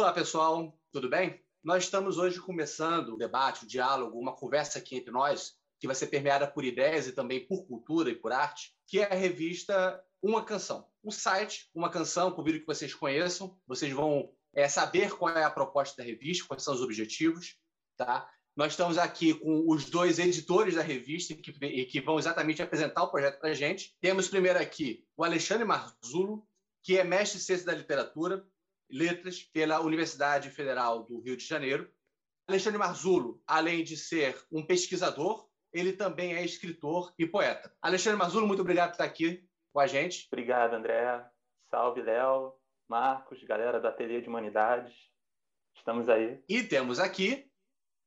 Olá, pessoal, tudo bem? Nós estamos hoje começando o debate, o diálogo, uma conversa aqui entre nós, que vai ser permeada por ideias e também por cultura e por arte, que é a revista Uma Canção. Um site, Uma Canção, convido que vocês conheçam, vocês vão é, saber qual é a proposta da revista, quais são os objetivos, tá? Nós estamos aqui com os dois editores da revista que, que vão exatamente apresentar o projeto para a gente. Temos primeiro aqui o Alexandre Marzulo, que é mestre em ciência da literatura, letras pela Universidade Federal do Rio de Janeiro. Alexandre Marzulo, além de ser um pesquisador, ele também é escritor e poeta. Alexandre Marzulo, muito obrigado por estar aqui com a gente. Obrigado, André. Salve, Léo, Marcos, galera do Ateliê de Humanidades. Estamos aí. E temos aqui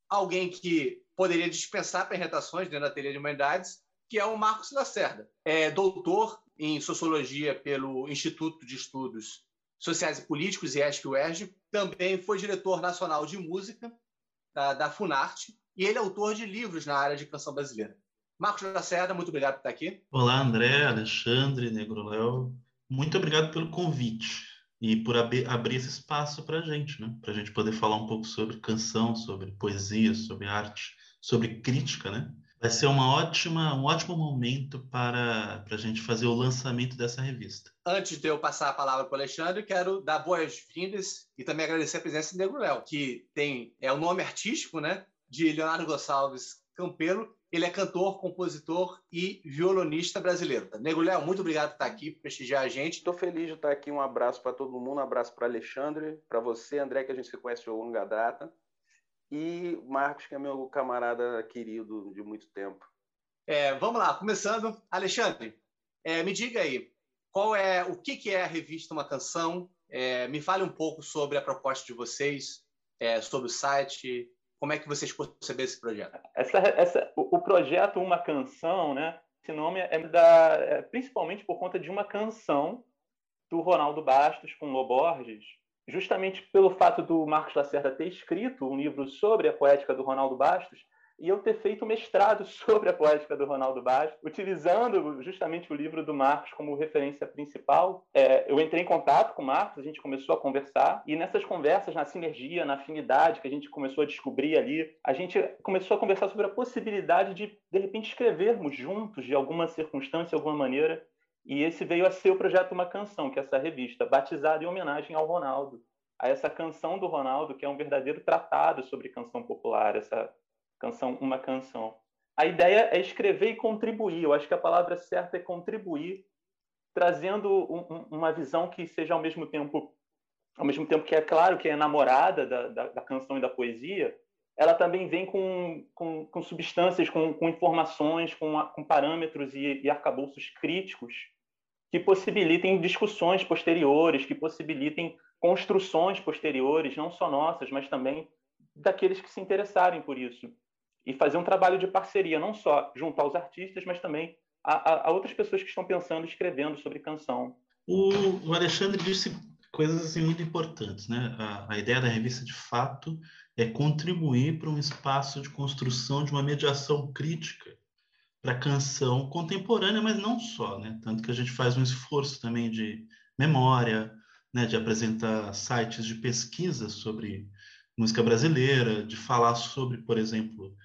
alguém que poderia dispensar apresentações dentro do Ateliê de Humanidades, que é o Marcos Lacerda. É doutor em Sociologia pelo Instituto de Estudos Sociais e Políticos, IESC-UERJ, também foi diretor nacional de música da, da Funarte e ele é autor de livros na área de canção brasileira. Marcos Lacerda, muito obrigado por estar aqui. Olá, André, Alexandre, Negro Léo. Muito obrigado pelo convite e por ab abrir esse espaço para a gente, né? para a gente poder falar um pouco sobre canção, sobre poesia, sobre arte, sobre crítica, né? Vai ser uma ótima, um ótimo momento para, para a gente fazer o lançamento dessa revista. Antes de eu passar a palavra para o Alexandre, quero dar boas-vindas e também agradecer a presença de Negro Léo, que tem é o nome artístico né, de Leonardo Gonçalves Campelo. Ele é cantor, compositor e violonista brasileiro. Negro Léo, muito obrigado por estar aqui, por prestigiar a gente. Estou feliz de estar aqui. Um abraço para todo mundo, um abraço para Alexandre, para você, André, que a gente se conhece de longa data e Marcos, que é meu camarada querido de muito tempo. É, vamos lá, começando. Alexandre, é, me diga aí, qual é o que, que é a revista Uma Canção? É, me fale um pouco sobre a proposta de vocês, é, sobre o site, como é que vocês conceberam esse projeto? Essa, essa, o, o, projeto Uma Canção, né? Esse nome é, da, é principalmente por conta de uma canção do Ronaldo Bastos com Loborges, justamente pelo fato do Marcos Lacerda ter escrito um livro sobre a poética do Ronaldo Bastos e eu ter feito mestrado sobre a poética do Ronaldo Bastos, utilizando justamente o livro do Marcos como referência principal. É, eu entrei em contato com o Marcos, a gente começou a conversar, e nessas conversas, na sinergia, na afinidade que a gente começou a descobrir ali, a gente começou a conversar sobre a possibilidade de, de repente, escrevermos juntos, de alguma circunstância, de alguma maneira, e esse veio a ser o projeto Uma Canção, que é essa revista, batizada em homenagem ao Ronaldo, a essa canção do Ronaldo, que é um verdadeiro tratado sobre canção popular, essa canção Uma Canção. A ideia é escrever e contribuir. Eu acho que a palavra certa é contribuir, trazendo um, uma visão que seja ao mesmo tempo, ao mesmo tempo que é claro que é namorada da, da, da canção e da poesia, ela também vem com, com, com substâncias, com, com informações, com, com parâmetros e, e arcabouços críticos que possibilitem discussões posteriores, que possibilitem construções posteriores, não só nossas, mas também daqueles que se interessarem por isso. E fazer um trabalho de parceria, não só junto aos artistas, mas também a, a, outras pessoas que estão pensando, escrevendo sobre canção. O, o Alexandre disse coisas assim, muito importantes. Né? A, a ideia da revista, de fato, é contribuir para um espaço de construção de uma mediação crítica para canção contemporânea, mas não só, né? Tanto que a gente faz um esforço também de memória, né? De apresentar sites de pesquisa sobre música brasileira, de falar sobre, por exemplo,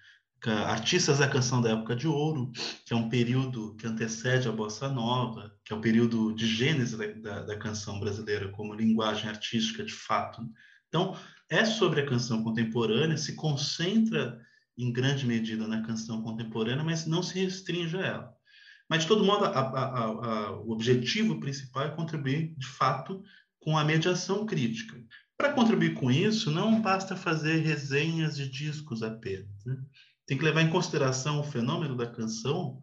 artistas da canção da época de ouro, que é um período que antecede a bossa nova, que é o período de gênese da, da, da canção brasileira como linguagem artística de fato. Então, é sobre a canção contemporânea, se concentra em grande medida na canção contemporânea, mas não se restringe a ela. Mas, de todo modo, a, a, a, o objetivo principal é contribuir, de fato, com a mediação crítica. Para contribuir com isso, não basta fazer resenhas de discos apenas. Né? Tem que levar em consideração o fenômeno da canção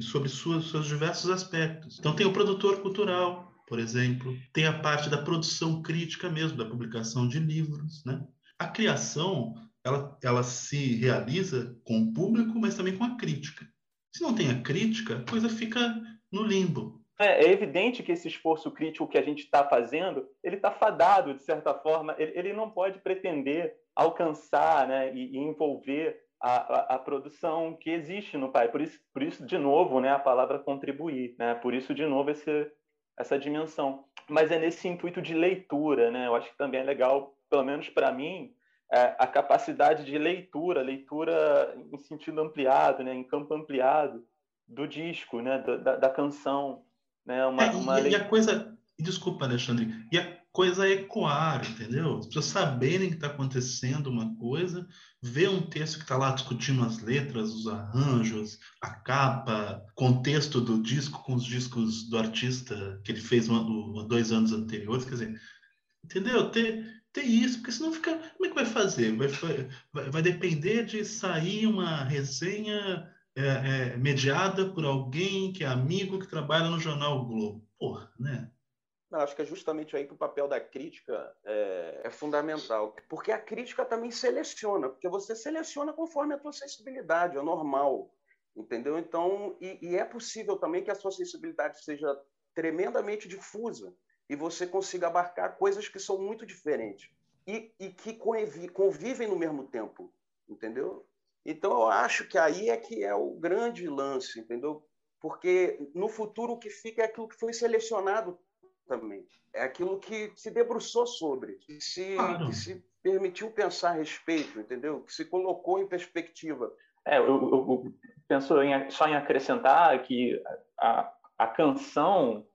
sobre suas, seus diversos aspectos. Então, tem o produtor cultural, por exemplo, tem a parte da produção crítica mesmo, da publicação de livros. Né? A criação ela, ela se realiza com o público, mas também com a crítica. Se não tem a crítica, a coisa fica no limbo. É, é evidente que esse esforço crítico que a gente está fazendo, ele está fadado, de certa forma, ele, ele, não pode pretender alcançar né, e, e envolver a, a, a, produção que existe no pai. Por isso, por isso, de novo, né, a palavra contribuir. Né? Por isso, de novo, esse, essa dimensão. Mas é nesse intuito de leitura, né? Eu acho que também é legal, pelo menos para mim, a capacidade de leitura, leitura em sentido ampliado, né? Em campo ampliado do disco, né? Da, da canção, né? Uma, é, uma e, e a coisa, desculpa, Alexandre, e a coisa é ecoar, entendeu? As pessoas saberem que está acontecendo uma coisa, ver um texto que está lá discutindo as letras, os arranjos, a capa, contexto do disco com os discos do artista que ele fez um, dois anos anteriores, quer dizer, entendeu? Ter, ter isso, porque senão fica. Como é que vai fazer? Vai, vai, vai depender de sair uma resenha é, é, mediada por alguém que é amigo que trabalha no jornal Globo. Porra, né? Não, acho que é justamente aí que o papel da crítica é, é, fundamental. Porque a crítica também seleciona, porque você seleciona conforme a tua sensibilidade, é normal. Entendeu? Então, e, e é possível também que a sua sensibilidade seja tremendamente difusa e você consiga abarcar coisas que são muito diferentes e, e que convivem no mesmo tempo, entendeu? Então, eu acho que aí é que é o grande lance, entendeu? Porque no futuro o que fica é aquilo que foi selecionado também. É aquilo que se debruçou sobre, que se, que se permitiu pensar a respeito, entendeu? Que se colocou em perspectiva. É, eu, eu, eu penso em, só em acrescentar que a, a canção,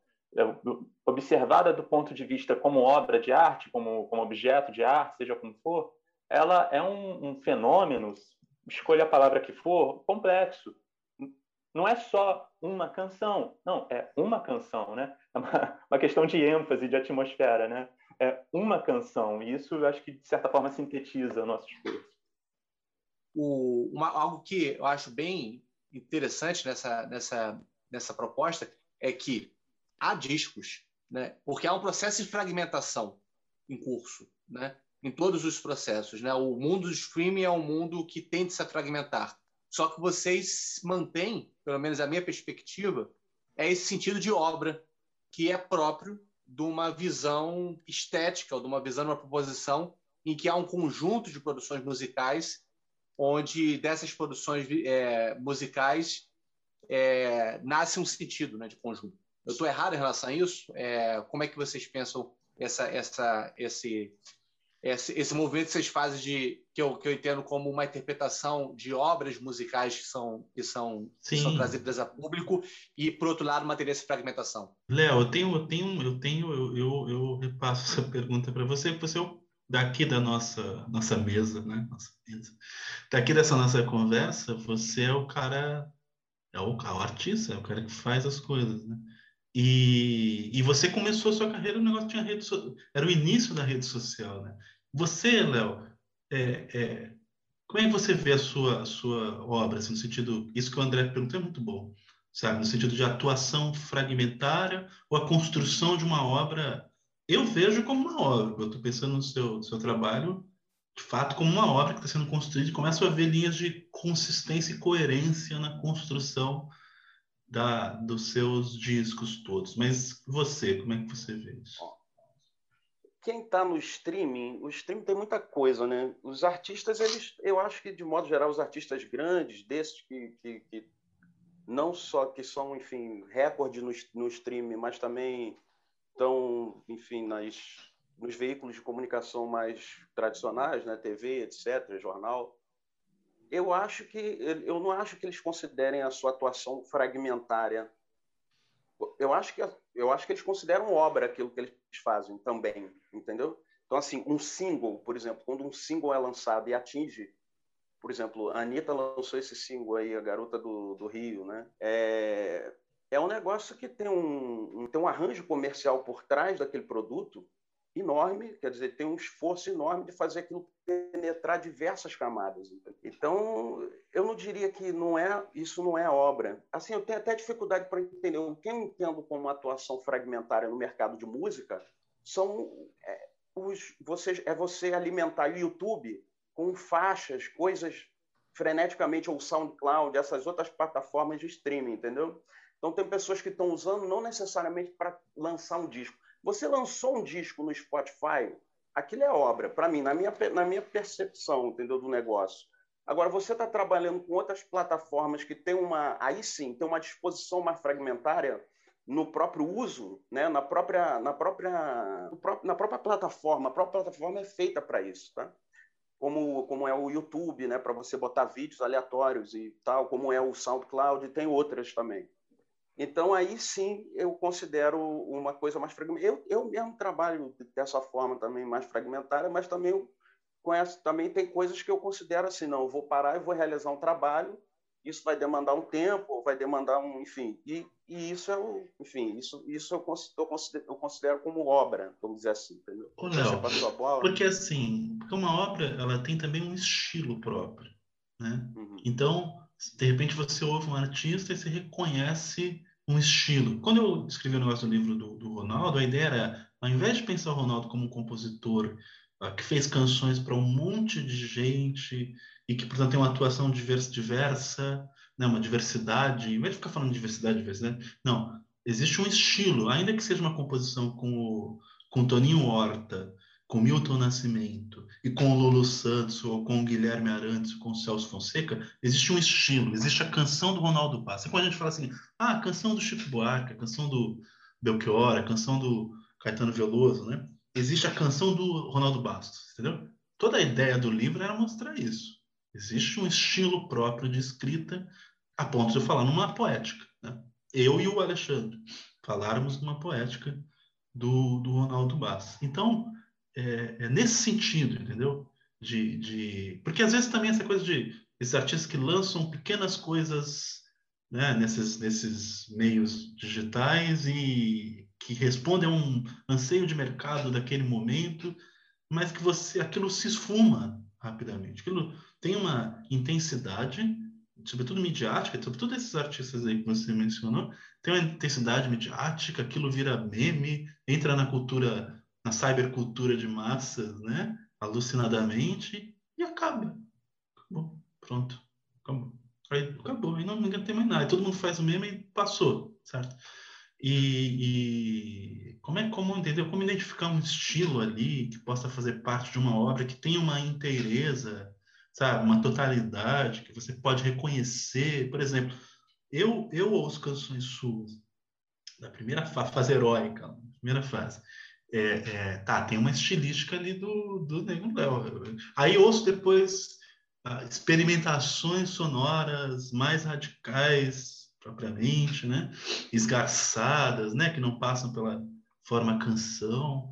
observada do ponto de vista como obra de arte, como, como objeto de arte, seja como for, ela é um, um fenômeno, escolha a palavra que for, complexo. Não é só uma canção, não, é uma canção, né? É uma, uma questão de ênfase, de atmosfera, né? É uma canção, e isso eu acho que, de certa forma, sintetiza o nosso discurso. O, uma, algo que eu acho bem interessante nessa, nessa, nessa proposta é que há discos, né? porque há um processo de fragmentação em curso, né? em todos os processos. Né? O mundo do streaming é um mundo que tende a se fragmentar. Só que vocês mantêm, pelo menos a minha perspectiva, é esse sentido de obra que é próprio de uma visão estética, ou de uma visão, de uma proposição em que há um conjunto de produções musicais, onde dessas produções é, musicais é, nasce um sentido né, de conjunto. Eu estou errado em relação a isso? É, como é que vocês pensam essa, essa, esse, esse, esse movimento que vocês fazem de que eu, que eu entendo como uma interpretação de obras musicais que são que são, que são trazidas a público e por outro lado manter essa fragmentação. Léo, eu tenho eu tenho eu tenho eu, eu, eu repasso essa pergunta para você, você é daqui da nossa nossa mesa, né? Nossa mesa. Daqui dessa nossa conversa, você é o cara é o, é o artista, é o cara que faz as coisas, né? E, e você começou a sua carreira, o negócio tinha rede so... era o início da rede social, né? Você, Léo, é, é, como é que você vê a sua, a sua obra, assim, no sentido, isso que o André perguntou é muito bom, sabe, no sentido de atuação fragmentária ou a construção de uma obra, eu vejo como uma obra, eu estou pensando no seu, seu trabalho, de fato, como uma obra que está sendo construída e começo a ver linhas de consistência e coerência na construção da, dos seus discos todos. Mas você, como é que você vê isso? quem está no streaming, o streaming tem muita coisa, né? Os artistas, eles, eu acho que de modo geral, os artistas grandes, desses que, que, que não só que são, enfim, recorde no, no streaming, mas também estão, enfim, nas, nos veículos de comunicação mais tradicionais, né? TV, etc., jornal. Eu acho que eu não acho que eles considerem a sua atuação fragmentária eu acho que eu acho que eles consideram obra aquilo que eles fazem também, entendeu? Então assim, um single, por exemplo, quando um single é lançado e atinge, por exemplo, a Anitta lançou esse single aí, a garota do, do Rio, né? É, é um negócio que tem um, tem um arranjo comercial por trás daquele produto enorme, quer dizer, tem um esforço enorme de fazer aquilo penetrar diversas camadas. Então, eu não diria que não é isso não é obra. Assim, eu tenho até dificuldade para entender. O que eu entendo como atuação fragmentária no mercado de música são é, os, você, é você alimentar o YouTube com faixas, coisas freneticamente, ou SoundCloud, essas outras plataformas de streaming, entendeu? Então, tem pessoas que estão usando não necessariamente para lançar um disco, você lançou um disco no Spotify, aquilo é obra, para mim, na minha, na minha percepção, entendeu, do negócio. Agora, você está trabalhando com outras plataformas que tem uma, aí sim, tem uma disposição mais fragmentária, no próprio uso, né? na própria na própria na própria plataforma. A própria plataforma é feita para isso, tá? Como como é o YouTube, né? Para você botar vídeos aleatórios e tal, como é o SoundCloud, tem outras também. Então, aí sim eu considero uma coisa mais fragmentária. Eu, eu mesmo trabalho dessa forma também, mais fragmentária, mas também conheço, também tem coisas que eu considero assim, não, eu vou parar e vou realizar um trabalho, isso vai demandar um tempo, vai demandar um, enfim, e, e isso é o, enfim, isso, isso eu considero, eu considero como obra, vamos dizer assim, entendeu? Ô, Léo, porque assim, porque uma obra, ela tem também um estilo próprio, né? Uhum. Então, de repente você ouve um artista e você reconhece um estilo. Quando eu escrevi o negócio do livro do, do Ronaldo, a ideia era, ao invés de pensar o Ronaldo como um compositor uh, que fez canções para um monte de gente e que, portanto, tem uma atuação diversa, diversa né, uma diversidade, em vez de ficar falando de diversidade, diversidade, não, existe um estilo, ainda que seja uma composição com o, com Toninho Horta, com Milton Nascimento e com o Lulu Santos ou com o Guilherme Arantes, com o Celso Fonseca, existe um estilo, existe a canção do Ronaldo Passa. Quando a gente fala assim, ah, a canção do Chico Buarque, a canção do Belchior, a canção do Caetano Veloso, né? Existe a canção do Ronaldo Bastos, entendeu? Toda a ideia do livro era mostrar isso. Existe um estilo próprio de escrita a ponto de eu falar numa poética, né? Eu e o Alexandre falarmos numa poética do, do Ronaldo Bastos. Então, é, é nesse sentido, entendeu? De, de, Porque às vezes também essa coisa de esses artistas que lançam pequenas coisas né, nesses, nesses meios digitais e que respondem a um anseio de mercado daquele momento, mas que você aquilo se esfuma rapidamente. Aquilo tem uma intensidade, sobretudo midiática, sobretudo esses artistas aí que você mencionou, tem uma intensidade midiática, aquilo vira meme, entra na cultura na cybercultura de massas, né? Alucinadamente, e acaba. Acabou. Pronto. Acabou. Aí acabou. Aí não, ninguém tem mais nada. todo mundo faz o mesmo e passou, certo? E, e, como é como entendeu como identificar um estilo ali que possa fazer parte de uma obra que tenha uma inteireza sabe uma totalidade que você pode reconhecer por exemplo eu eu ouço canções suas da primeira fase heróica primeira fase é, é, tá, tem uma estilística ali do, do Nego Léo. Aí ouço depois ah, experimentações sonoras mais radicais, propriamente, né? Esgarçadas, né? Que não passam pela forma canção,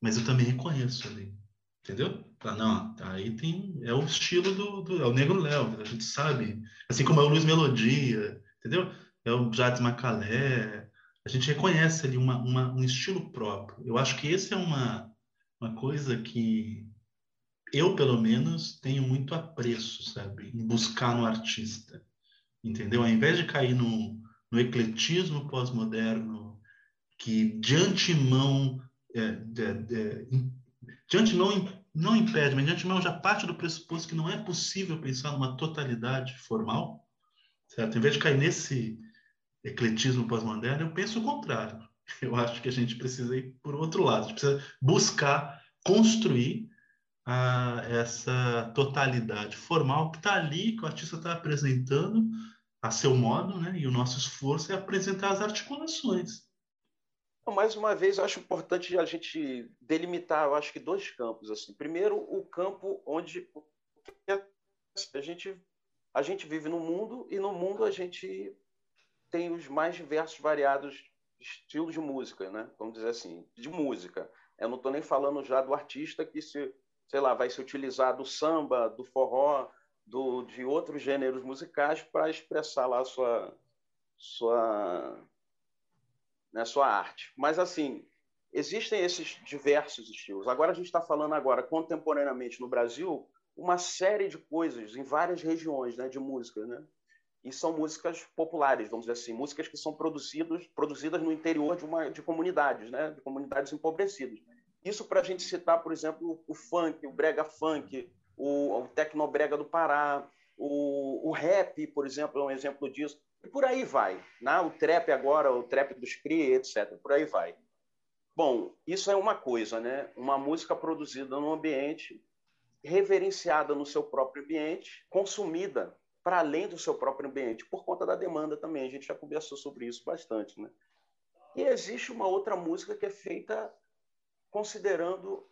mas eu também reconheço ali, entendeu? Tá, não, tá, aí tem, é o estilo do, do é o Negro Léo, a gente sabe, assim como é o Luiz Melodia, entendeu? É o Jades Macalé, a gente reconhece ali uma, uma, um estilo próprio. Eu acho que esse é uma, uma coisa que eu, pelo menos, tenho muito apreço, sabe? Em buscar no artista, entendeu? Ao invés de cair no, no ecletismo pós-moderno, que de antemão, é, de, de, de antemão não impede, mas de antemão já parte do pressuposto que não é possível pensar numa totalidade formal, certo? Em vez de cair nesse ecletismo pós-moderno, eu penso o contrário. Eu acho que a gente precisa ir por outro lado, a gente precisa buscar construir a, essa totalidade formal que está ali, que o artista está apresentando a seu modo, né? e o nosso esforço é apresentar as articulações. Mais uma vez, eu acho importante a gente delimitar, eu acho que dois campos. assim. Primeiro, o campo onde a gente, a gente vive no mundo e no mundo a gente tem os mais diversos, variados estilos de música, né? Vamos dizer assim, de música. Eu não estou nem falando já do artista que se, sei lá, vai se utilizar do samba, do forró, do, de outros gêneros musicais para expressar lá a sua, sua, né, sua arte. Mas assim, existem esses diversos estilos. Agora a gente está falando agora contemporaneamente no Brasil uma série de coisas em várias regiões, né, de música, né? E são músicas populares, vamos dizer assim, músicas que são produzidas, no interior de, uma, de comunidades, né? de comunidades empobrecidas. Isso para a gente citar, por exemplo, o funk, o brega funk, o, o tecnobrega do Pará, o, o rap, por exemplo, é um exemplo disso. E por aí vai. Né? O trap agora, o trap dos CRI, etc. Por aí vai. Bom, isso é uma coisa, né? Uma música produzida num ambiente, reverenciada no seu próprio ambiente, consumida para além do seu próprio ambiente, por conta da demanda também. A gente já conversou sobre isso bastante, né? E existe uma outra música que é feita considerando,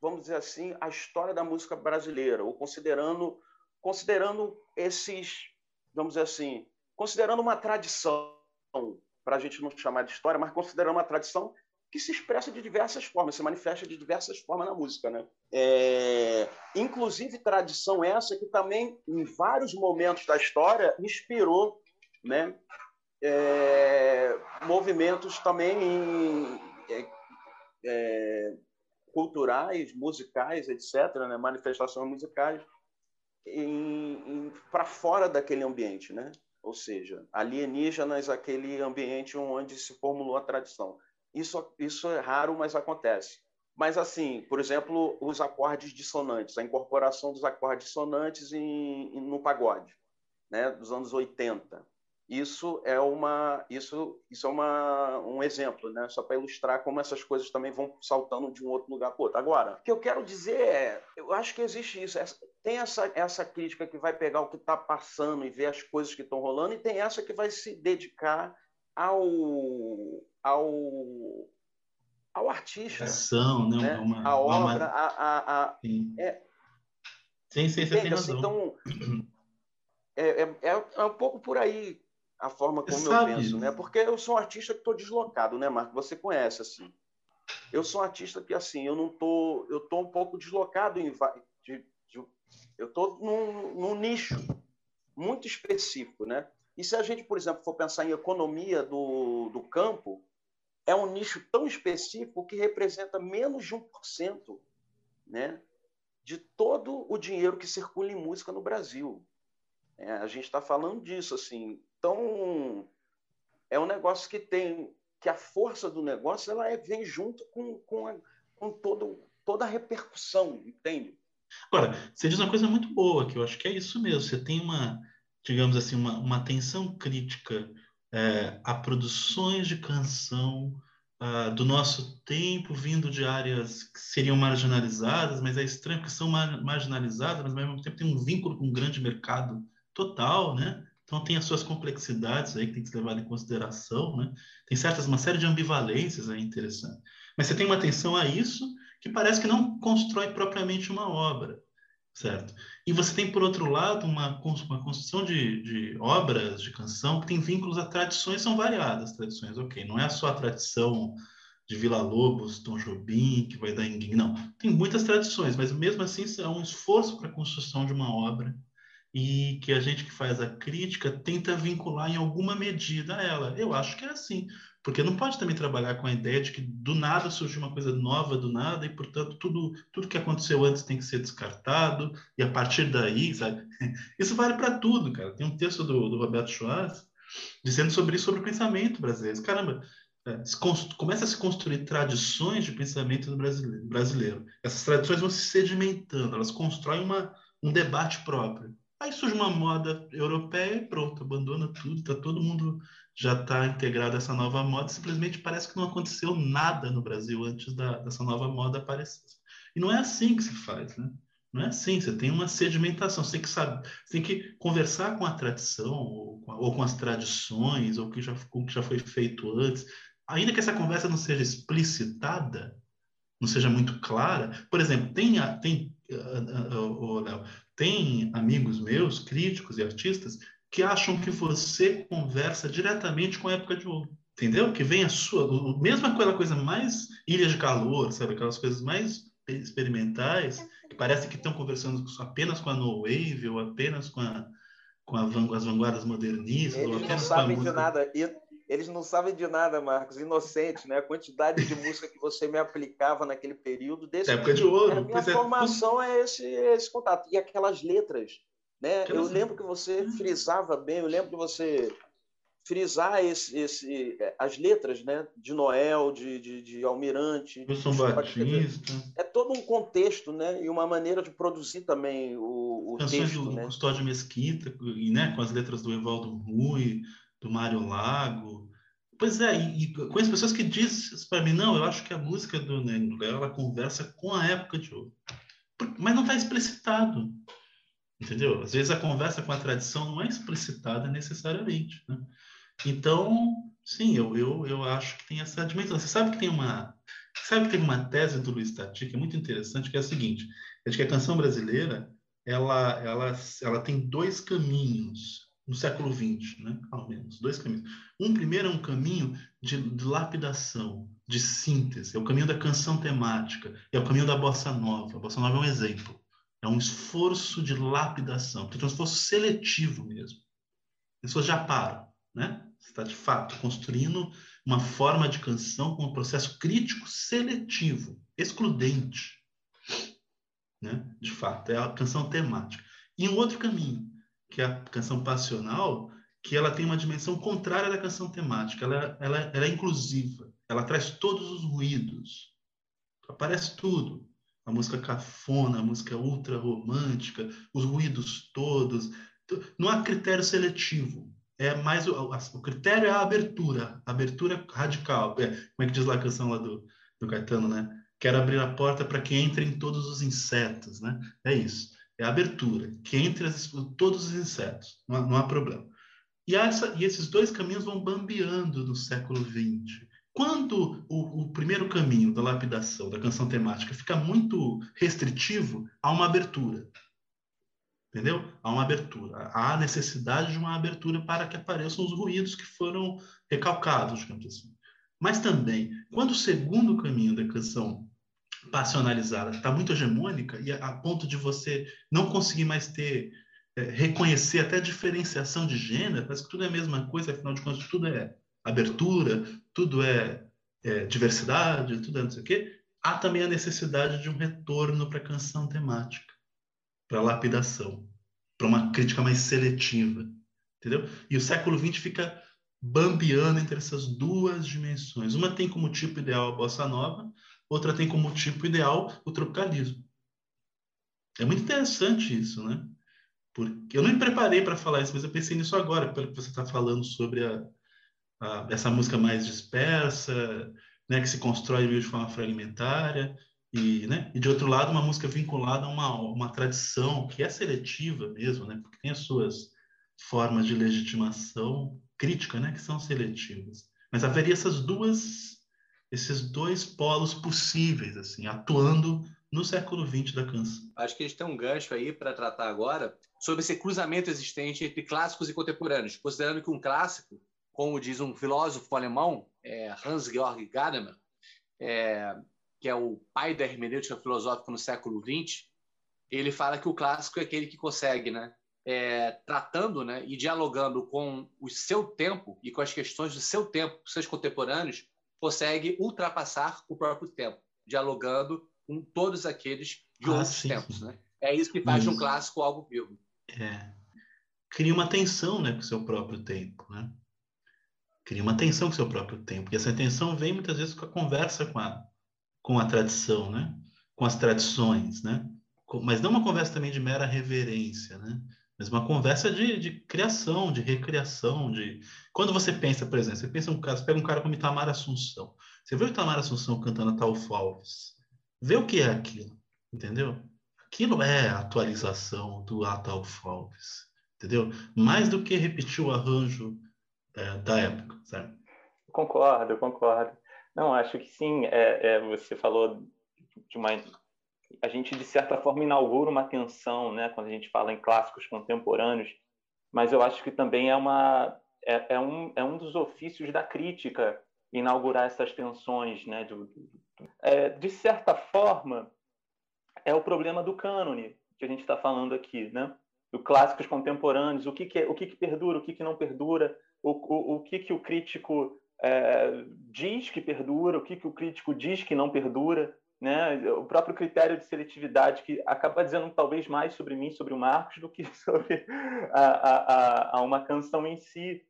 vamos dizer assim, a história da música brasileira, ou considerando, considerando esses, vamos dizer assim, considerando uma tradição, para a gente não chamar de história, mas considerando uma tradição que se expressa de diversas formas, se manifesta de diversas formas na música, né? É, inclusive tradição essa que também em vários momentos da história inspirou, né? É, movimentos também é, é, culturais, musicais, etc., né? manifestações musicais para fora daquele ambiente, né? Ou seja, alienígenas, aquele ambiente onde se formulou a tradição. Isso, isso é raro, mas acontece. Mas, assim, por exemplo, os acordes dissonantes, a incorporação dos acordes dissonantes em, em, no pagode, né, dos anos 80. Isso é uma, isso, isso é uma, um exemplo, né, só para ilustrar como essas coisas também vão saltando de um outro lugar para outro. Agora, o que eu quero dizer é, eu acho que existe isso, tem essa, essa crítica que vai pegar o que está passando e ver as coisas que estão rolando, e tem essa que vai se dedicar ao, ao, ao artista. Ação, né? né? Uma, a obra, uma... a, a, a... Sim. É... Sim, sim, você tem razão. Então, é, é, é, um pouco por aí a forma como eu penso, né? Porque eu sou um artista que estou deslocado, né, Marco? Você conhece, assim. Eu sou um artista que, assim, eu não tô... Eu tô um pouco deslocado em... De, de, eu tô num, num nicho muito específico, né? E se a gente, por exemplo, for pensar em economia do, do campo, é um nicho tão específico que representa menos de 1% né, de todo o dinheiro que circula em música no Brasil. É, a gente está falando disso. assim. Então, é um negócio que tem que a força do negócio ela é, vem junto com, com, a, com todo, toda a repercussão, entende? Agora, você diz uma coisa muito boa, que eu acho que é isso mesmo. Você tem uma, digamos assim, uma, uma atenção crítica é, a produções de canção uh, do nosso tempo, vindo de áreas que seriam marginalizadas, mas é estranho que são mar marginalizadas, mas ao mesmo tempo tem um vínculo com um grande mercado total, né? Então tem as suas complexidades aí que tem que ser levado em consideração, né? Tem certas uma série de ambivalências aí interessante. Mas você tem uma atenção a isso que parece que não constrói propriamente uma obra certo? E você tem, por outro lado, uma, uma construção de, de obras de canção que tem vínculos a tradições, são variadas tradições, ok? Não é só a tradição de Vila Lobos, Tom Jobim, que vai dar em não. Tem muitas tradições, mas mesmo assim é um esforço para a construção de uma obra e que a gente que faz a crítica tenta vincular em alguma medida a ela. Eu acho que é assim. Porque não pode também trabalhar com a ideia de que do nada surgiu uma coisa nova do nada e, portanto, tudo, tudo que aconteceu antes tem que ser descartado e a partir daí, sabe? Isso vale para tudo, cara. Tem um texto do, do Roberto Schwartz dizendo sobre isso, sobre o pensamento brasileiro. Caramba, é, começa a se construir tradições de pensamento brasileiro, brasileiro. Essas tradições vão se sedimentando, elas constroem uma, um debate próprio. Aí surge uma moda europeia e pronto, abandona tudo, tá todo mundo já está integrado essa nova moda, simplesmente parece que não aconteceu nada no Brasil antes da, dessa nova moda aparecer. E não é assim que se faz, né? Não é assim, você tem uma sedimentação, você tem que saber, tem que conversar com a tradição, ou com, ou com as tradições, ou que já, com o que já foi feito antes, ainda que essa conversa não seja explicitada, não seja muito clara. Por exemplo, tem, tem, uh, uh, uh, tem amigos meus, críticos e artistas, que acham que você conversa diretamente com a época de ouro. Entendeu? Que vem a sua. Mesmo aquela coisa mais ilha de calor, sabe? Aquelas coisas mais experimentais, que parece que estão conversando apenas com a No Wave ou apenas com, a, com a, as vanguardas modernistas. Eles não sabem de nada. Eles não sabem de nada, Marcos. Inocentes, né? A quantidade de música que você me aplicava naquele período. Desse... Época de ouro. A minha formação é... é esse, esse contato. E aquelas letras né? Eu lembro que você hum. frisava bem, eu lembro que você frisar esse, esse, é, as letras né? de Noel, de, de, de Almirante. Wilson Batista. É todo um contexto né? e uma maneira de produzir também o, o Canções texto. do né? Custódio Mesquita, né? com as letras do Evaldo Rui, do Mário Lago. Pois é, e, e conheço pessoas que dizem para mim, não, eu acho que a música do Negro ela conversa com a época de ouro. Mas não está explicitado. Entendeu? Às vezes a conversa com a tradição não é explicitada necessariamente. Né? Então, sim, eu, eu, eu acho que tem essa dimensão. Você sabe que tem uma sabe que tem uma tese do Luiz Tati que é muito interessante, que é a seguinte, é de que a canção brasileira ela, ela, ela tem dois caminhos no século XX, né? ao menos, dois caminhos. Um primeiro é um caminho de, de lapidação, de síntese, é o caminho da canção temática, é o caminho da bossa nova. A bossa nova é um exemplo. É um esforço de lapidação, é um esforço seletivo mesmo. As pessoas já param, né? Você está, de fato, construindo uma forma de canção com um processo crítico seletivo, excludente. Né? De fato, é a canção temática. E um outro caminho, que é a canção passional, que ela tem uma dimensão contrária da canção temática. Ela, ela, ela é inclusiva, ela traz todos os ruídos. Aparece tudo. A música cafona, a música ultra romântica, os ruídos todos. Não há critério seletivo. É mais o, o critério é a abertura, abertura radical. É, como é que diz lá a canção lá do, do Caetano, né? Quero abrir a porta para que entrem todos os insetos, né? É isso é a abertura, que entre as, todos os insetos, não há, não há problema. E, essa, e, esses dois caminhos vão bambeando no século XX. Quando o, o, primeiro caminho da lapidação, da canção temática, fica muito restritivo, há uma abertura. Entendeu? Há uma abertura. Há necessidade de uma abertura para que apareçam os ruídos que foram recalcados, digamos assim. Mas também, quando o segundo caminho da canção passionalizada, está muito hegemônica e a, ponto de você não conseguir mais ter é, reconhecer até diferenciação de gênero, parece que tudo é a mesma coisa, afinal de contas tudo é abertura, tudo é, é diversidade, tudo é não sei o quê. Há também a necessidade de um retorno para a canção temática, para a lapidação, para uma crítica mais seletiva, entendeu? E o século XX fica bambeando entre essas duas dimensões. Uma tem como tipo ideal a bossa nova, outra tem como tipo ideal o tropicalismo. É muito interessante isso, né? Porque eu não me preparei para falar isso, mas eu pensei nisso agora, pelo que você está falando sobre a, a, essa música mais dispersa, né, que se constrói de forma fragmentária, e, né, e de outro lado, uma música vinculada a uma, uma tradição que é seletiva mesmo, né, porque tem as suas formas de legitimação crítica, né, que são seletivas. Mas haveria essas duas esses dois polos possíveis, assim, atuando no século XX da canção. Acho que gente tem um gancho aí para tratar agora sobre esse cruzamento existente entre clássicos e contemporâneos, considerando que um clássico, como diz um filósofo alemão, é Hans-Georg Gadamer, é, que é o pai da hermenêutica filosófica no século XX, ele fala que o clássico é aquele que consegue, né, é, tratando né, e dialogando com o seu tempo e com as questões do seu tempo, seus contemporâneos, consegue ultrapassar o próprio tempo, dialogando com todos aqueles de ah, outros sim, tempos. Sim. Né? É isso que faz de um clássico algo vivo. É. Cria uma tensão né, com o seu próprio tempo. Né? Cria uma tensão com seu próprio tempo. E essa tensão vem muitas vezes com a conversa com a, com a tradição, né? com as tradições. Né? Mas não uma conversa também de mera reverência. Né? mas uma conversa de, de, criação, de recriação, de quando você pensa, por exemplo, você pensa um cara, você pega um cara como Itamar Assunção, você vê o Itamar Assunção cantando Tal Alves, vê o que é aquilo, entendeu? Aquilo é a atualização do Ataulfo Alves, entendeu? Mais do que repetir o arranjo é, da época, certo? Concordo, concordo. Não, acho que sim. É, é, você falou de uma a gente, de certa forma, inaugura uma tensão né, quando a gente fala em clássicos contemporâneos, mas eu acho que também é, uma, é, é um, é um dos ofícios da crítica inaugurar essas tensões. Né, de, é, de certa forma, é o problema do cânone que a gente está falando aqui, né? do clássicos contemporâneos, o que, que, é, o que, que perdura, o que, que não perdura, o, o, o que, que o crítico é, diz que perdura, o que, que o crítico diz que não perdura né? O próprio critério de seletividade que acaba dizendo talvez mais sobre mim, sobre o Marcos, do que sobre a, a, a uma canção em si.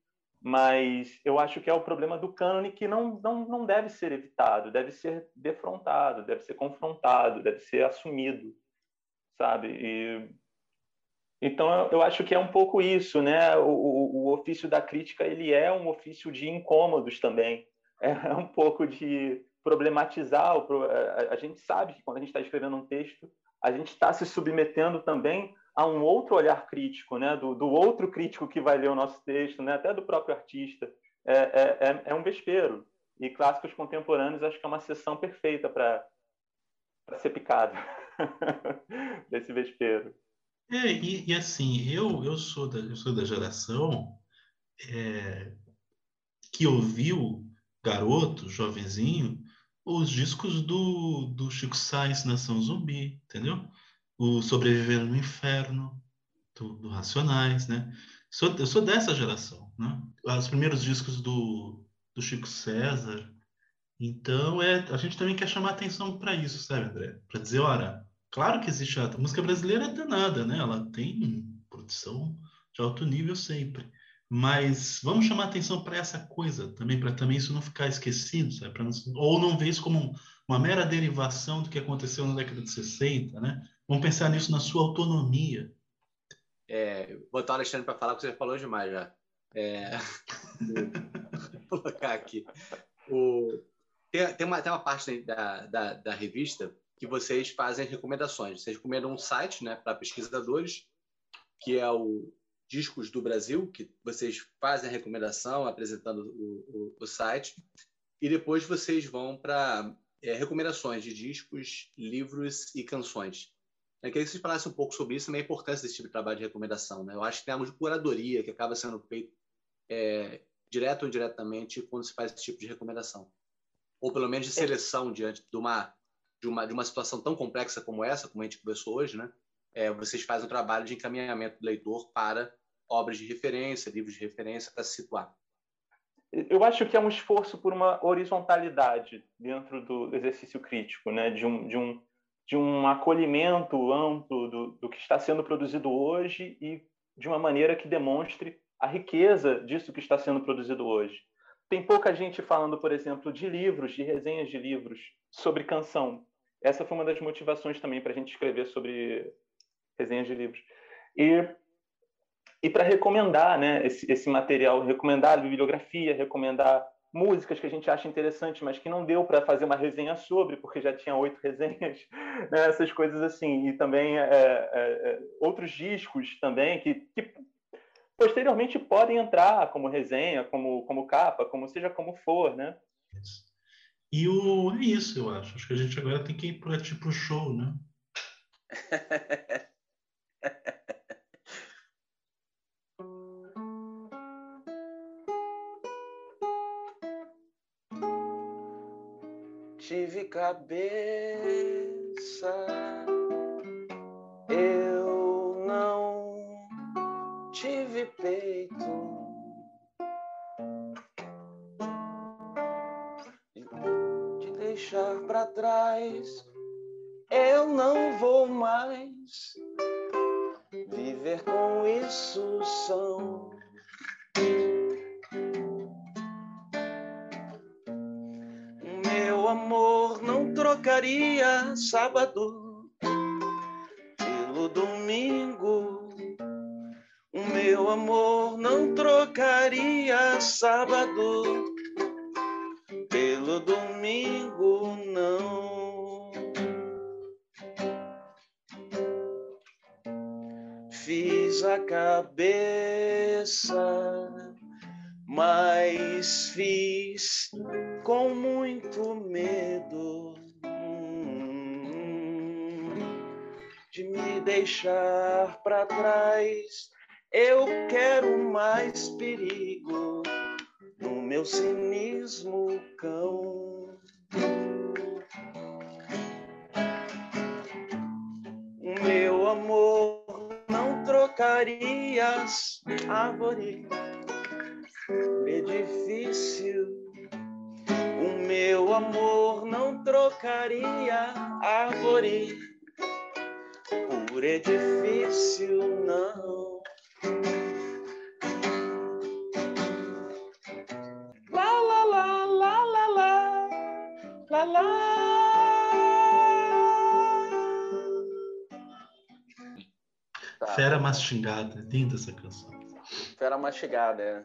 Mas eu acho que é o problema do cânone que não, não, não deve ser evitado, deve ser defrontado, deve ser confrontado, deve ser assumido, sabe? E, então eu, acho que é um pouco isso, né? O, o, o ofício da crítica ele é um ofício de incômodos também, é um pouco de problematizar. O, a, a gente sabe que quando a gente está escrevendo um texto, a gente está se submetendo também a um outro olhar crítico, né? do, do outro crítico que vai ler o nosso texto, né? até do próprio artista, é, é, é, é um vespeiro. E clássicos contemporâneos acho que é uma sessão perfeita para ser picado desse vespeiro. É, e, e, assim, eu, eu, sou da, eu sou da geração é, que ouviu, garoto, jovenzinho, os discos do, do Chico Sainz, Nação Zumbi, entendeu? O Sobreviver no Inferno, do, do Racionais, né? Sou, eu sou dessa geração, né? Os primeiros discos do, do Chico César. Então, é, a gente também quer chamar atenção para isso, sabe, André? Para dizer, olha, claro que existe a, música brasileira é danada, né? Ela tem produção de alto nível sempre. Mas vamos chamar atenção para essa coisa também, para também isso não ficar esquecido, sabe? Não, ou não ver isso como uma mera derivação do que aconteceu na década de 60, né? Vamos pensar nisso na sua autonomia. É, botar o Alexandre para falar, porque você falou demais já. É... Vou colocar aqui. O... Tem, tem, uma, tem uma parte da, da, da revista que vocês fazem recomendações. Vocês recomendam um site né, para pesquisadores, que é o Discos do Brasil, que vocês fazem a recomendação apresentando o, o, o site, e depois vocês vão para é, recomendações de discos, livros e canções. Eu queria que vocês falassem um pouco sobre isso, também a importância desse tipo de trabalho de recomendação. Né? Eu acho que tem algo de curadoria que acaba sendo feito é, direto ou indiretamente quando se faz esse tipo de recomendação. Ou pelo menos de seleção diante de uma, de uma, de uma situação tão complexa como essa, como a gente conversou hoje, né? É, vocês fazem um trabalho de encaminhamento do leitor para obras de referência, livros de referência para se situar. Eu acho que é um esforço por uma horizontalidade dentro do exercício crítico, né? de, um, de, um, de um acolhimento amplo do, do que está sendo produzido hoje e de uma maneira que demonstre a riqueza disso que está sendo produzido hoje. Tem pouca gente falando, por exemplo, de livros, de resenhas de livros sobre canção. Essa foi uma das motivações também para a gente escrever sobre resenhas de livros. E e para recomendar né, esse, esse material, recomendar bibliografia, recomendar músicas que a gente acha interessante, mas que não deu para fazer uma resenha sobre, porque já tinha oito resenhas, né, essas coisas assim. E também é, é, é, outros discos também que, que, posteriormente podem entrar como resenha, como, como capa, como seja como for, né? E o, é isso, eu acho. Acho que a gente agora tem que ir para tipo show, né? tive cabeça, isso são trocaria sábado pelo domingo. O meu amor não trocaria sábado deixar para trás. Eu quero mais perigo no meu cinismo cão. Meu amor não trocarias árvore edifício. O meu amor não trocaria árvore por edifício, não. Lá, lá, lá, lá, lá, lá, lá, lá. Fera mastigada, linda essa canção. Fera mastigada, é.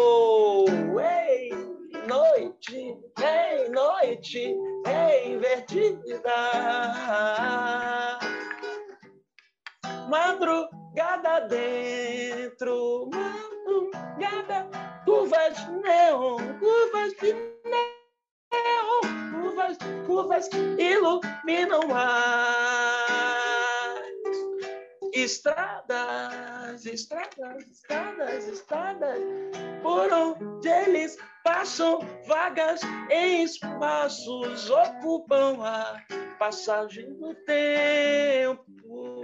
dentro, madrugada, curvas neon, curvas de neon, curvas, curvas iluminam a estradas, estradas, estradas, estradas, por onde eles passam, vagas em espaços ocupam a passagem do tempo.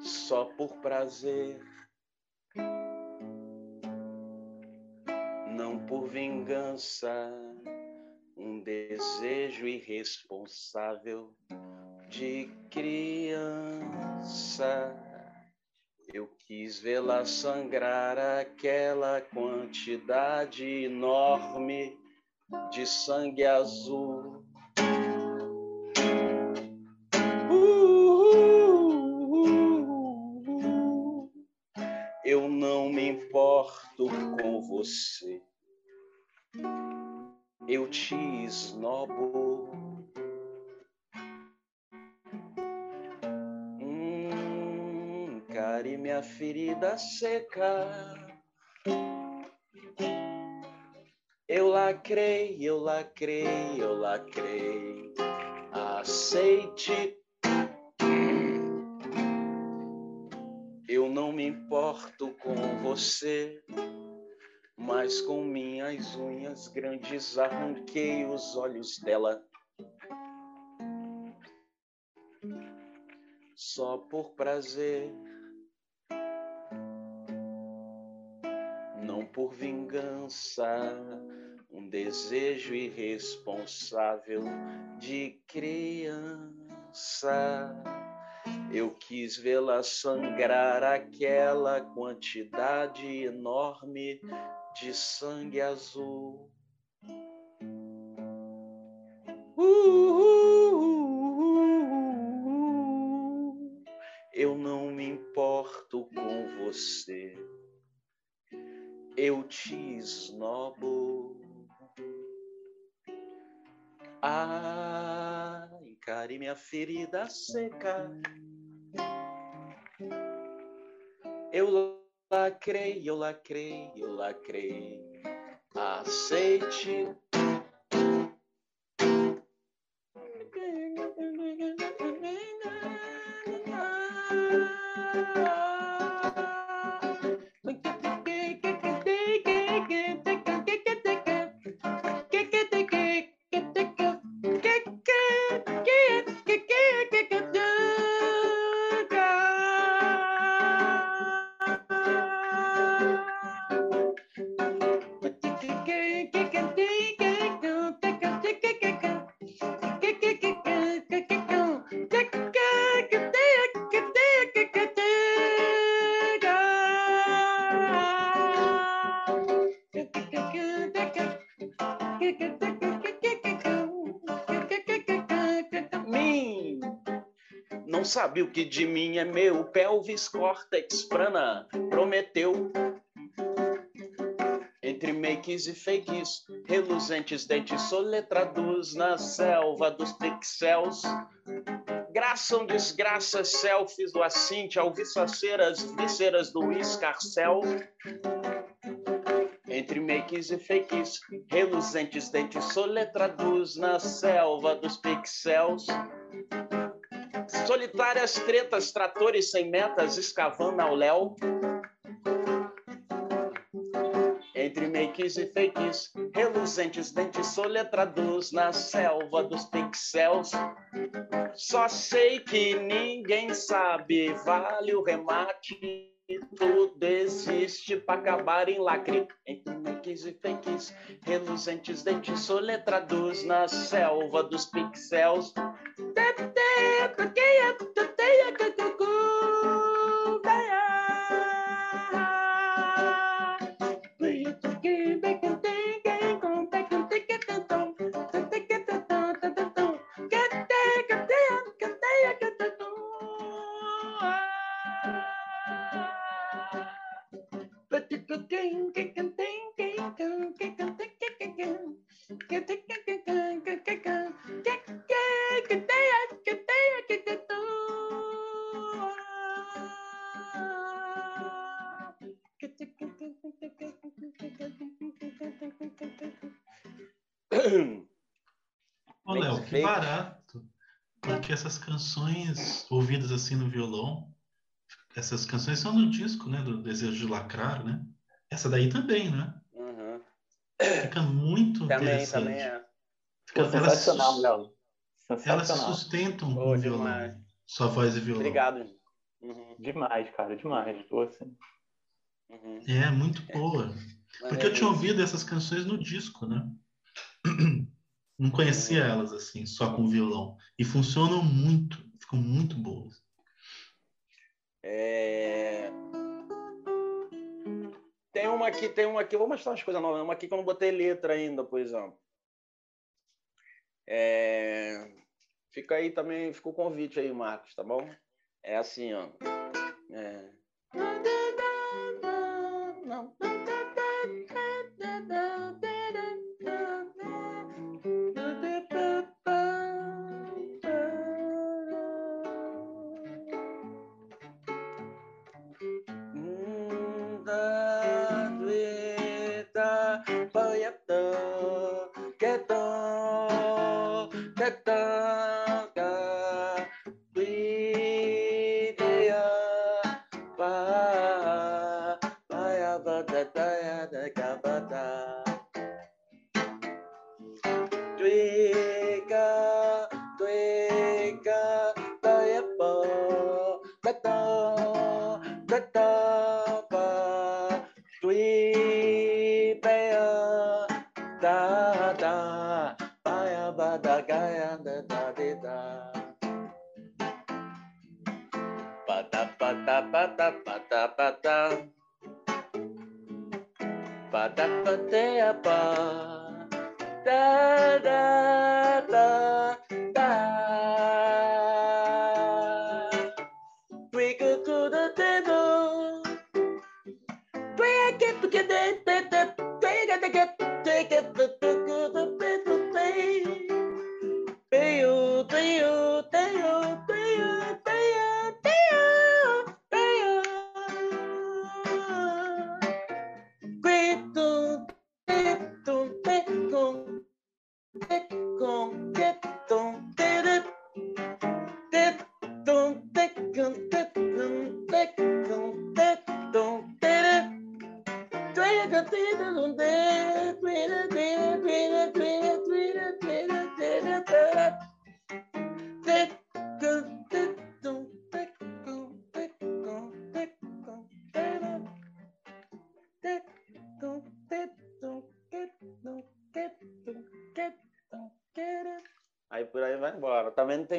Só por prazer, não por vingança, um desejo irresponsável de criança. Eu quis vê-la sangrar aquela quantidade enorme de sangue azul. Você. Eu te esnobo. Hum, minha ferida seca Eu lacrei, eu lacrei, eu lacrei. Aceite. Eu não me importo com você, mas com minhas unhas grandes arranquei os olhos dela. Só por prazer, não por vingança um desejo irresponsável de criança. Eu quis vê-la sangrar aquela quantidade enorme de sangue azul. Uh, eu não me importo com você, eu te esnobo. Ah, encare minha ferida seca. Eu lacrei, eu lacrei, eu lacrei. Aceite. Sabe o que de mim é meu, pelvis, córtex, prana, prometeu. Entre makes e fakes, reluzentes dentes soletrados na selva dos pixels. Graçam desgraças, selfies do Acinte, alviçaceiras, vísceras do escarcel. Entre makes e fakes, reluzentes dentes soletrados na selva dos pixels. Solitárias tretas, tratores sem metas, escavando ao léu. Entre makes e fakes, reluzentes dentes soletrados na selva dos pixels. Só sei que ninguém sabe, vale o remate. Tudo existe para acabar em lacre. Makes e fakes, reluzentes dentes soletrados na selva dos pixels. Essas canções ouvidas assim no violão, essas canções são do disco, né? Do Desejo de Lacrar, né? Essa daí também, né? Uhum. Fica muito Também, interessante. também é. Fica- Pô, elas, sensacional, Léo. elas se Sensacional. sustentam com Pô, o violão. demais. Sua voz e violão. Obrigado. Uhum, Demais, cara, demais. Tô assim. uhum. É, muito boa. Porque eu tinha ouvido essas canções no disco, né? Não conhecia elas assim, só com violão. E funcionam muito, ficam muito boas. É... Tem uma aqui, tem uma aqui. Vou mostrar umas coisas novas. Uma aqui que eu não botei letra ainda, por exemplo. É... Fica aí também, fica o convite aí, Marcos, tá bom? É assim, ó. É... pata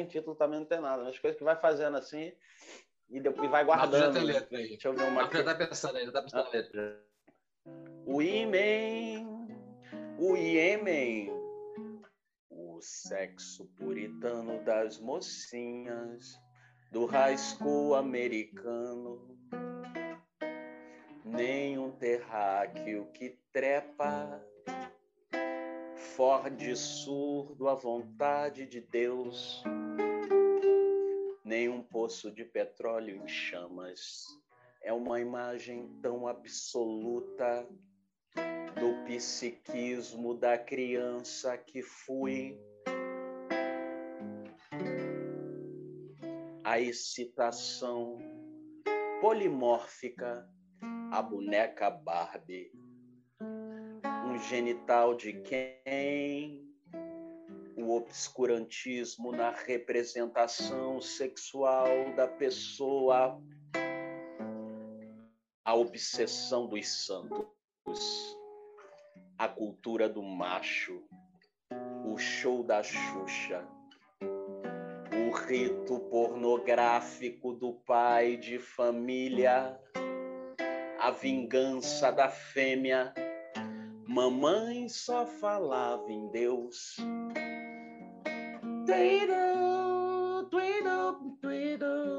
título, também não tem nada. Mas coisas que vai fazendo assim e depois vai Mas já guardando. tem né? letra aí. Deixa eu ver uma já tá pensando aí, já tá pensando na letra. O Iêmen, o Iêmen, o sexo puritano das mocinhas do high school americano. Nenhum terráqueo que trepa, Ford surdo à vontade de Deus, nenhum poço de petróleo em chamas. É uma imagem tão absoluta do psiquismo da criança que fui. A excitação polimórfica, a boneca Barbie, genital de quem? O obscurantismo na representação sexual da pessoa, a obsessão dos santos. A cultura do macho, o show da Xuxa, o rito pornográfico do pai de família, a vingança da fêmea. Mamãe só falava em Deus. Twiddle, twiddle, twiddle.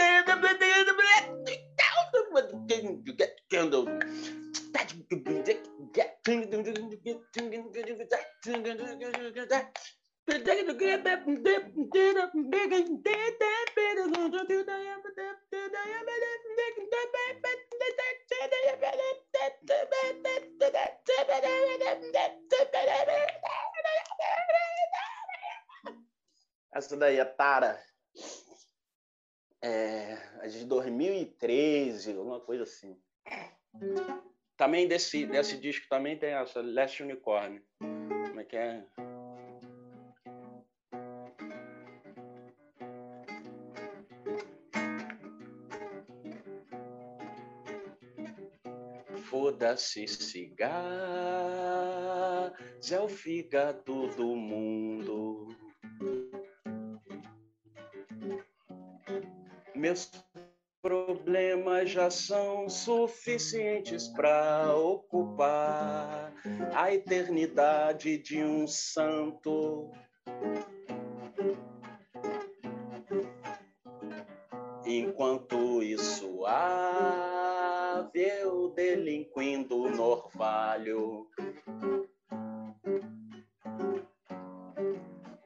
can you get candles? That you get Essa daí é Tara. Coisa assim. Também desse, desse disco também tem essa, Last Unicorn. Como é que é? Foda-se cigarro, é o fígado do mundo. Meus problemas já são suficientes para ocupar a eternidade de um santo. Enquanto isso ave eu delinquindo no orvalho.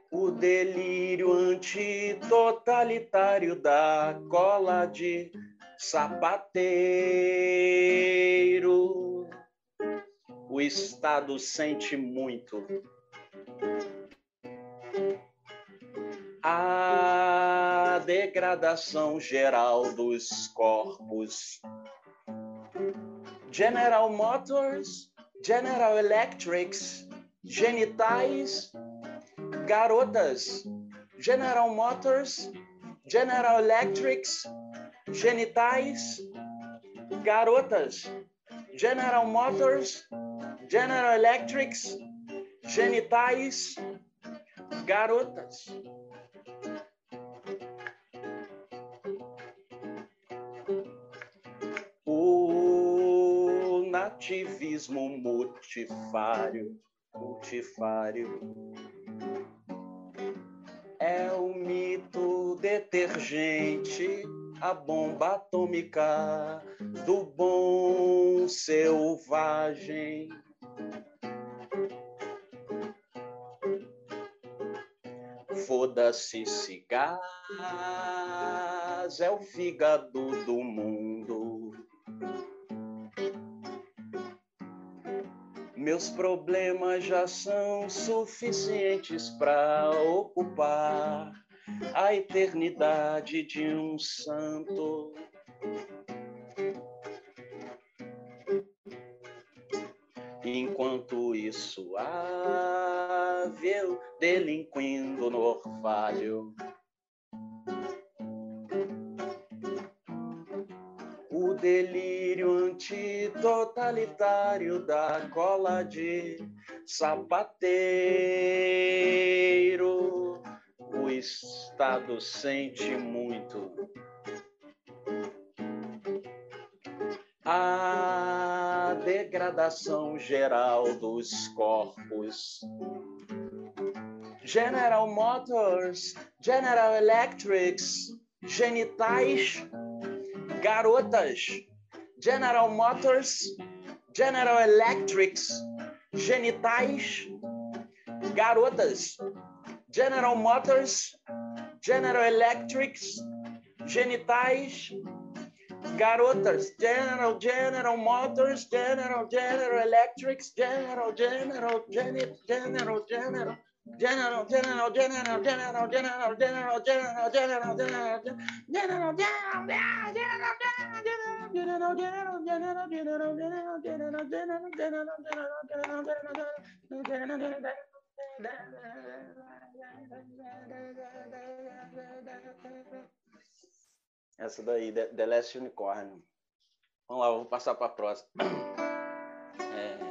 O delírio antitotalitário da cola de sapateiro. O Estado sente muito. A degradação geral dos corpos. General Motors, General Electrics, genitais, garotas. General Motors, General Electrics, genitais, garotas. General Motors, General Electrics, genitais, garotas. O nativismo multifário, multifário é o mito detergente a bomba atômica do bom selvagem. Foda-se se gás é o fígado do mundo. Meus problemas já são suficientes para ocupar a eternidade de um santo. Enquanto isso, ável delinquindo no orvalho. O delírio antitotalitário da cola de sapateiro Estado sente muito. A degradação geral dos corpos. General Motors, General Electrics, genitais, garotas. General Motors, General Electrics, genitais, garotas. General Motors, General Electrics, genitais, garotas, General, General Motors, General, General Electrics, General, General, Genit, General, General. General, general, general, General, General, General. General, general, general, general, general, general, general, general, general, general, general, general, essa daí, The Last Unicorn. Vamos lá, eu vou passar para a próxima. É...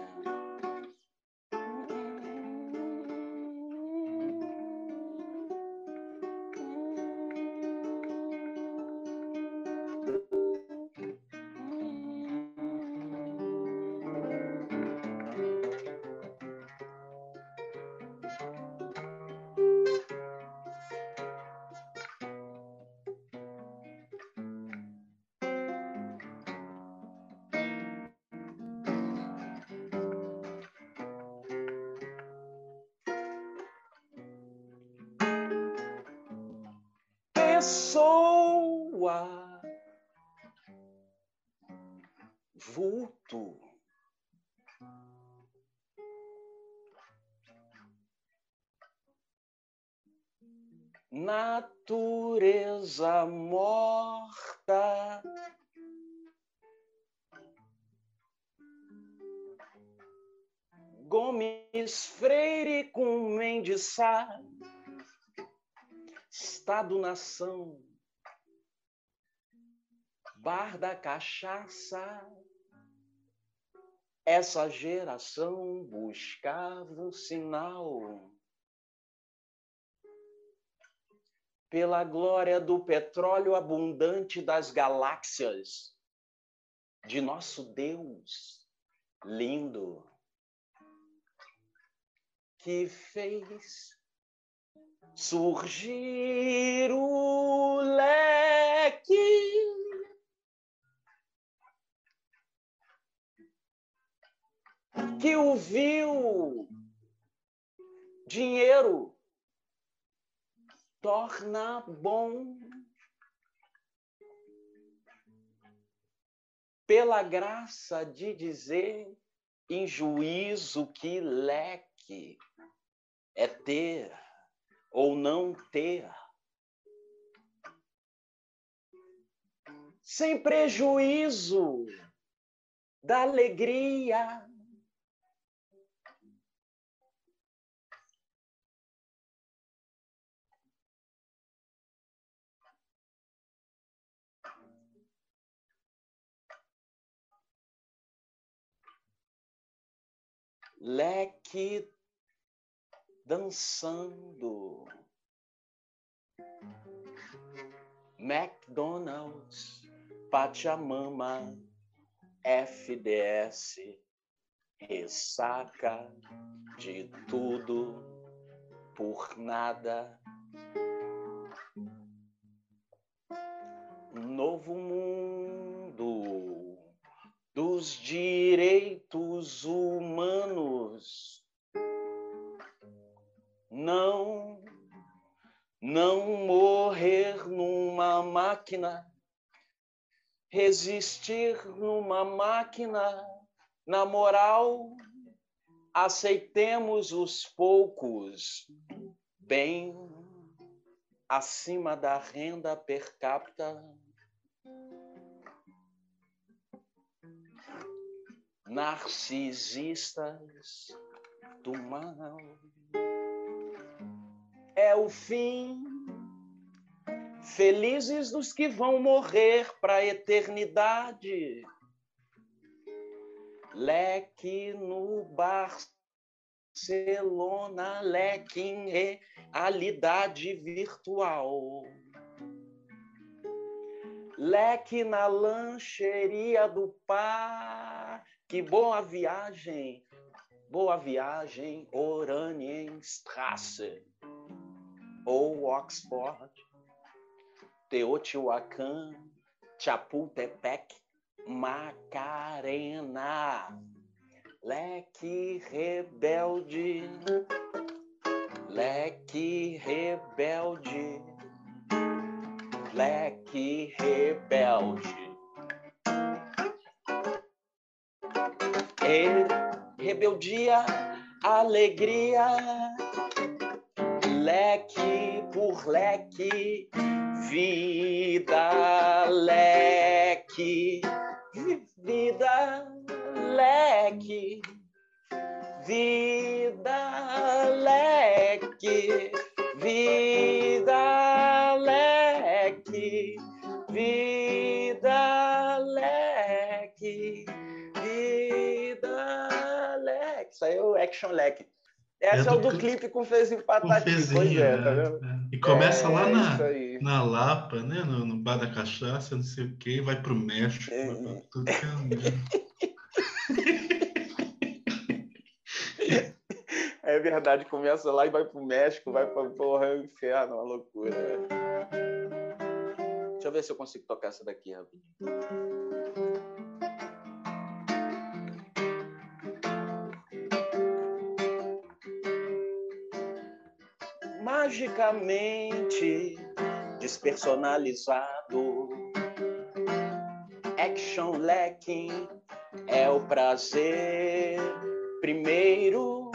Sá Estado-nação, bar da cachaça. Essa geração buscava um sinal. Pela glória do petróleo abundante das galáxias, de nosso Deus lindo, que fez surgir o leque. Que o viu dinheiro torna bom. Pela graça de dizer em juízo que leque é ter ou não ter. Sem prejuízo da alegria leque dançando. McDonald's, Pachamama, FDS, ressaca de tudo por nada. Novo mundo dos direitos humanos não não morrer numa máquina, resistir numa máquina, na moral, aceitemos os poucos, bem acima da renda per capita. Narcisistas do mal é o fim. Felizes dos que vão morrer para a eternidade. Leque no Barcelona, leque em realidade virtual. Leque na lancheria do par. Que boa viagem, boa viagem, Oranienstrasse ou Oxford, Teotihuacan, Chapultepec, Macarena, Leque rebelde, Leque rebelde, Leque rebelde. E rebeldia, alegria, leque por leque, vida leque, vida leque, vida leque, vida leque, vida leque, vida leque. Isso aí é o action leque. Essa é, é o do, do clipe com Fez em Patati. Pois é, tá vendo? É. E começa é, lá na, na Lapa, né? No, no, Bar da Cachaça, não sei o quê, vai pro México, é. vai pra tudo que é É verdade, começa lá e vai pro México, vai pra porra, é um inferno, uma loucura. Né? Deixa eu ver se eu consigo tocar essa daqui rapidinho. Magicamente despersonalizado. Action lacking é o prazer primeiro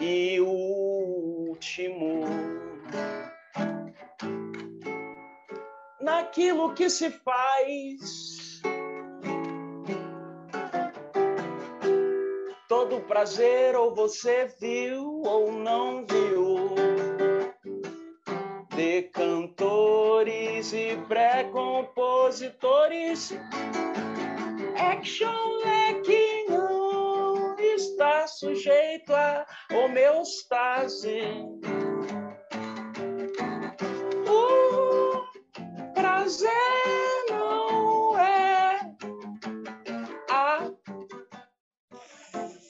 e último. Naquilo que se faz. Todo prazer ou você viu ou não viu pré-compositores. Action é que não está sujeito a homeostase. O prazer não é a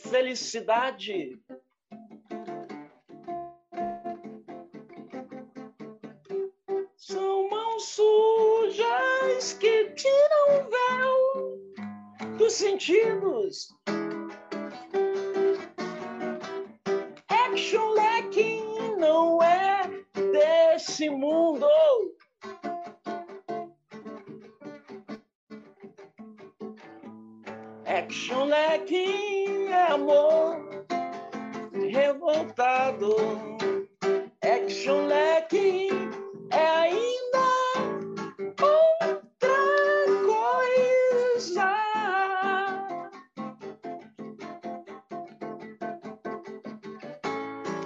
felicidade Action leque é amor revoltado. Action leque é ainda outra coisa.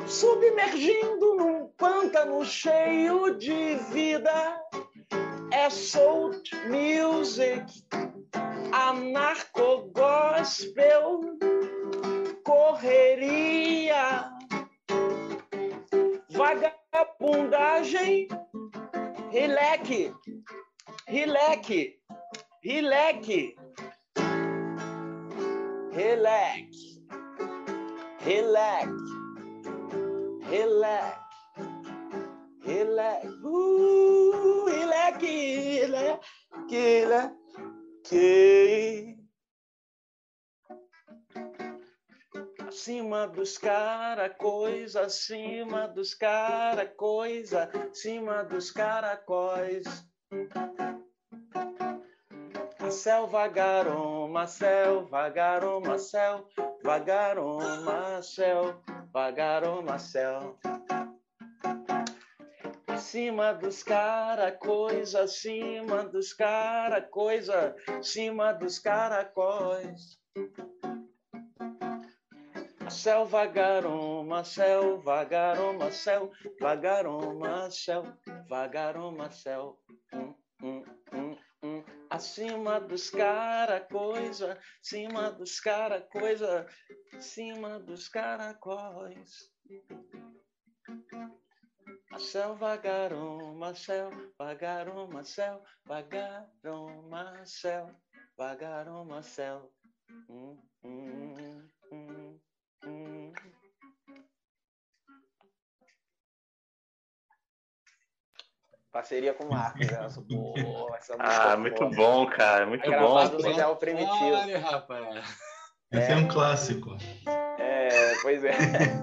Submergindo num pântano cheio de vida. É soul music anarco-gospel, correria, vagabundagem, rileque, rileque, rileque, rileque, rileque, rileque, rileque, uh, rileque, rileque, rileque que acima dos cara coisa, acima dos cara coisa, acima dos caracóis. A céu vagaroma, céu, vagaroma, céu, vagaroma, céu, vagaroma, céu acima dos cara coisa, acima dos cara coisa, acima dos caracóis. Céu vagaroma, céu vagaroma, céu vagaroma, céu vagaroma, céu. Hum, hum, hum, hum. Acima dos cara coisa, acima dos cara coisa, acima dos caracóis. Marcel vagaram, Marcel vagaram, Marcel vagaram, Marcel vagaram, Marcel. Hum, hum, hum, hum. Parceria com o Marcos, né? Pô, essa ah, muito bom, cara, muito é bom. no Hotel Primitivo. Olha, rapaz. Esse é, é um clássico. É, pois é.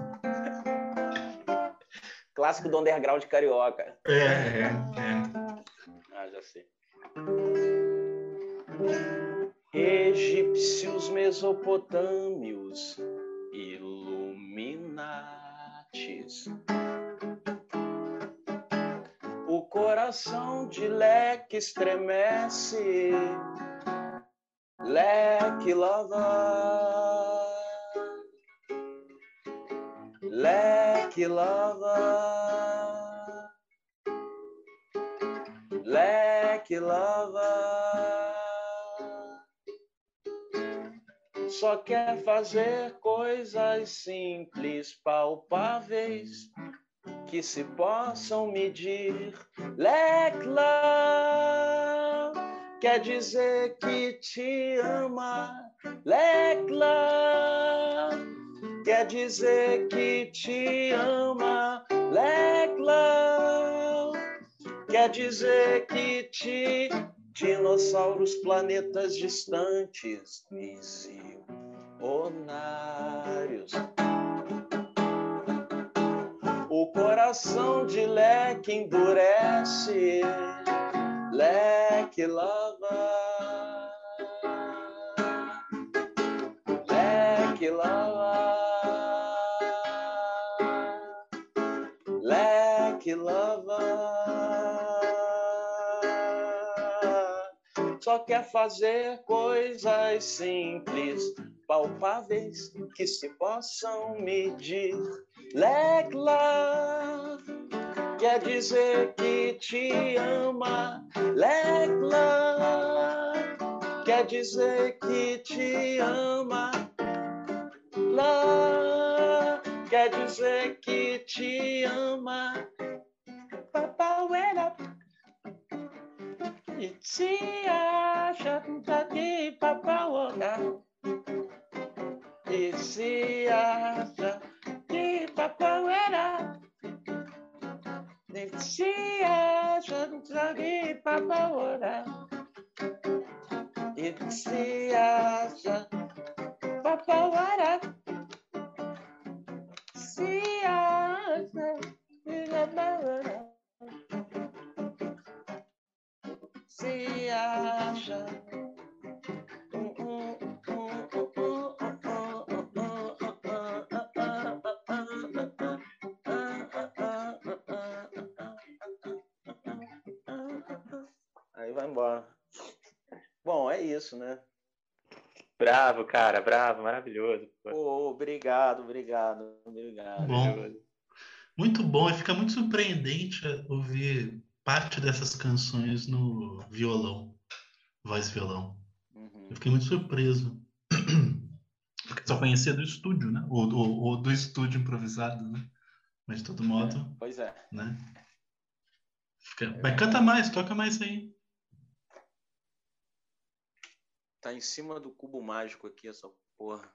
Clássico do underground carioca. É, é, é. Ah, já sei. Egípcios, mesopotâmios, iluminatis. O coração de Leque estremece, Leque lava. Leque lava. leque lava. Só quer fazer coisas simples, palpáveis, que se possam medir. Lava quer dizer que te ama. Lava quer dizer que te ama. Lava quer dizer que te dinossauros, planetas distantes, visionários. O coração de leque endurece, leque lava. Leque lava. Leque lava. só quer fazer coisas simples, palpáveis, que se possam medir. Love quer dizer que te ama. Love quer dizer que te ama. Love quer dizer que te ama. Isia Shantati Papawoga Isia Shantati Papawera Isia Shantati Papawera Isia Shantati Papawera Isia Shantati Papawera acha? Aí vai embora. Bom, é isso, né? Bravo, cara, bravo, maravilhoso. Pô, obrigado, obrigado, obrigado. Bom, muito bom, e fica muito surpreendente ouvir parte dessas canções no violão, voz violão. Uhum. Eu fiquei muito surpreso. Porque só conhecia do estúdio, né? Ou, ou, ou do estúdio improvisado, né? Mas de todo modo, Pois é. né? Fica... Mas canta mais, toca mais aí. Tá em cima do cubo mágico aqui, essa porra.